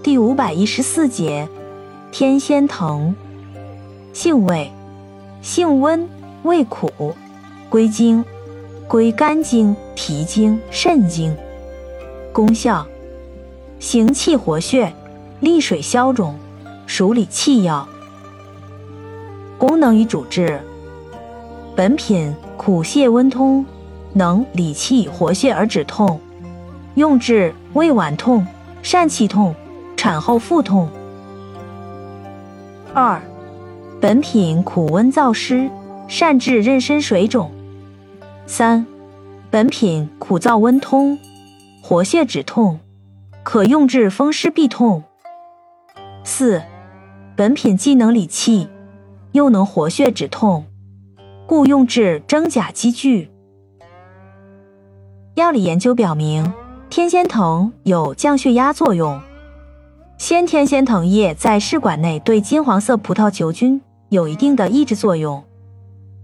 第五百一十四节，天仙藤，性味，性温，味苦，归经，归肝经、脾经、肾经。功效，行气活血，利水消肿，属理气药。功能与主治，本品苦泻温通，能理气活血而止痛，用治胃脘痛、疝气痛。产后腹痛。二，本品苦温燥湿，善治妊娠水肿。三，本品苦燥温通，活血止痛，可用治风湿痹痛。四，本品既能理气，又能活血止痛，故用治真假积聚。药理研究表明，天仙藤有降血压作用。先天仙藤叶在试管内对金黄色葡萄球菌有一定的抑制作用，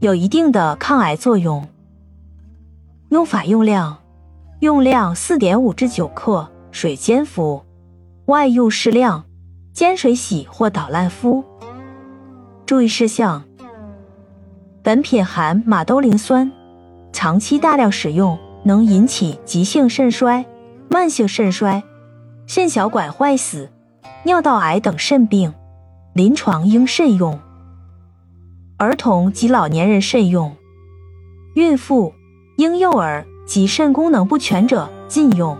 有一定的抗癌作用。用法用量：用量四点五至九克，水煎服，外用适量，煎水洗或捣烂敷。注意事项：本品含马兜铃酸，长期大量使用能引起急性肾衰、慢性肾衰、肾小管坏死。尿道癌等肾病，临床应慎用；儿童及老年人慎用；孕妇、婴幼儿及肾功能不全者禁用。